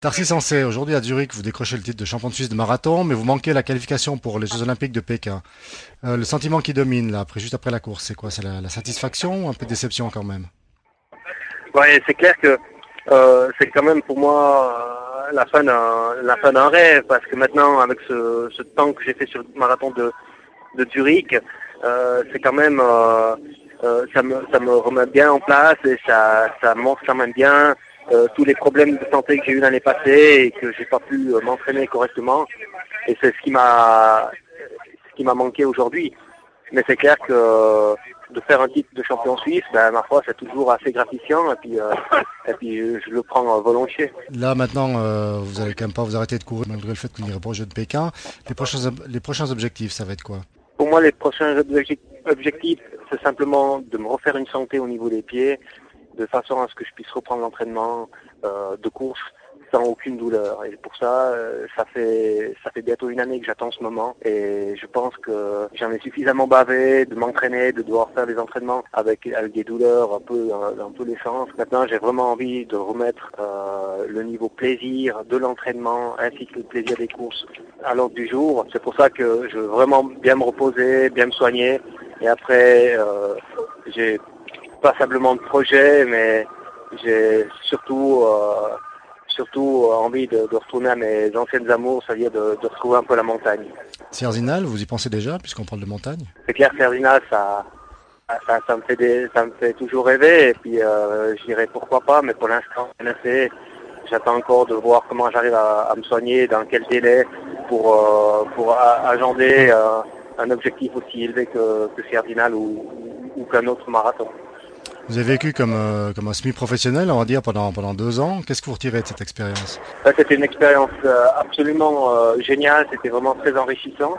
Tarsis Sensé, aujourd'hui à Zurich, vous décrochez le titre de champion de Suisse de marathon, mais vous manquez la qualification pour les Jeux Olympiques de Pékin. Euh, le sentiment qui domine, là, après, juste après la course, c'est quoi? C'est la, satisfaction ou un peu de déception quand même? Ouais, c'est clair que euh, c'est quand même pour moi euh, la fin d'un rêve, parce que maintenant, avec ce, temps que j'ai fait sur le marathon de, de Zurich, c'est quand même ça me remet bien en place et ça ça montre quand même bien tous les problèmes de santé que j'ai eu l'année passée et que j'ai pas pu euh, m'entraîner correctement. Et c'est ce qui m'a ce qui m'a manqué aujourd'hui. Mais c'est clair que euh, de faire un titre de champion suisse, ben, ma foi, c'est toujours assez gratifiant et puis, euh, et puis euh, je le prends euh, volontiers. Là, maintenant, euh, vous allez quand même pas vous arrêter de courir malgré le fait que vous n'irez pas aux Jeux de Pékin. Les prochains, les prochains objectifs, ça va être quoi? Pour moi, les prochains objectifs, c'est simplement de me refaire une santé au niveau des pieds, de façon à ce que je puisse reprendre l'entraînement euh, de course sans aucune douleur. Et pour ça, euh, ça fait ça fait bientôt une année que j'attends ce moment. Et je pense que j'en ai suffisamment bavé de m'entraîner, de devoir faire des entraînements avec avec des douleurs un peu dans, dans tous les sens. Maintenant, j'ai vraiment envie de remettre euh, le niveau plaisir de l'entraînement ainsi que le plaisir des courses à l'ordre du jour. C'est pour ça que je veux vraiment bien me reposer, bien me soigner. Et après, euh, j'ai passablement de projets, mais j'ai surtout euh, surtout envie de, de retourner à mes anciennes amours, c'est-à-dire de, de retrouver un peu la montagne. Sierzinal, vous y pensez déjà, puisqu'on parle de montagne? C'est clair, Ferdinand, ça, ça, ça me fait des, ça me fait toujours rêver, et puis euh, je dirais pourquoi pas, mais pour l'instant, rien fait. J'attends encore de voir comment j'arrive à, à me soigner, dans quel délai, pour, euh, pour agender euh, un objectif aussi élevé que, que Ferdinand ou, ou qu'un autre marathon. Vous avez vécu comme, euh, comme un semi-professionnel, on va dire, pendant, pendant deux ans. Qu'est-ce que vous retirez de cette expérience C'était une expérience euh, absolument euh, géniale, c'était vraiment très enrichissant.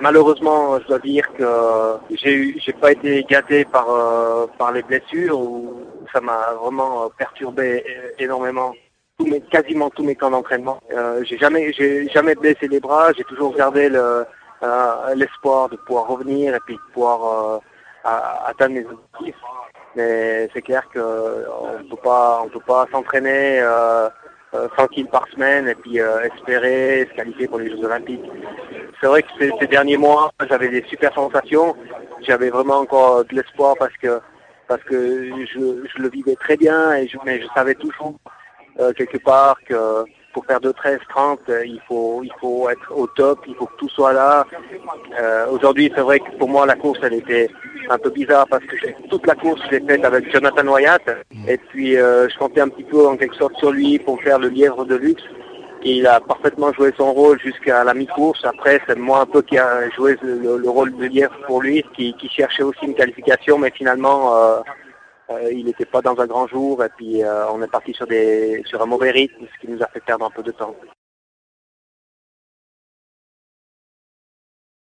Malheureusement, je dois dire que j'ai j'ai pas été gâté par euh, par les blessures où ça m'a vraiment euh, perturbé énormément. Tous mes, quasiment tous mes camps d'entraînement. Euh, j'ai jamais, j'ai jamais blessé les bras. J'ai toujours gardé le euh, l'espoir de pouvoir revenir et puis de pouvoir euh, atteindre mes objectifs. Mais c'est clair que on peut pas, on peut pas s'entraîner. Euh, euh, 100 kills par semaine et puis euh, espérer se qualifier pour les Jeux Olympiques. C'est vrai que ces, derniers mois, j'avais des super sensations. J'avais vraiment encore de l'espoir parce que parce que je, le vivais très bien et je, mais je savais toujours euh, quelque part que pour faire 2 13 30 euh, il faut il faut être au top il faut que tout soit là Euh, aujourd'hui c'est vrai que pour moi la course elle était un peu bizarre parce que toute la course je l'ai faite avec Jonathan Wyatt et puis euh, je comptais un petit peu en quelque sorte sur lui pour faire le lièvre de luxe et il a parfaitement joué son rôle jusqu'à la mi-course. Après, c'est moi un peu qui a joué le, le rôle de lièvre pour lui, qui, qui cherchait aussi une qualification, mais finalement, euh, euh, il n'était pas dans un grand jour. Et puis, euh, on est parti sur, des, sur un mauvais rythme, ce qui nous a fait perdre un peu de temps.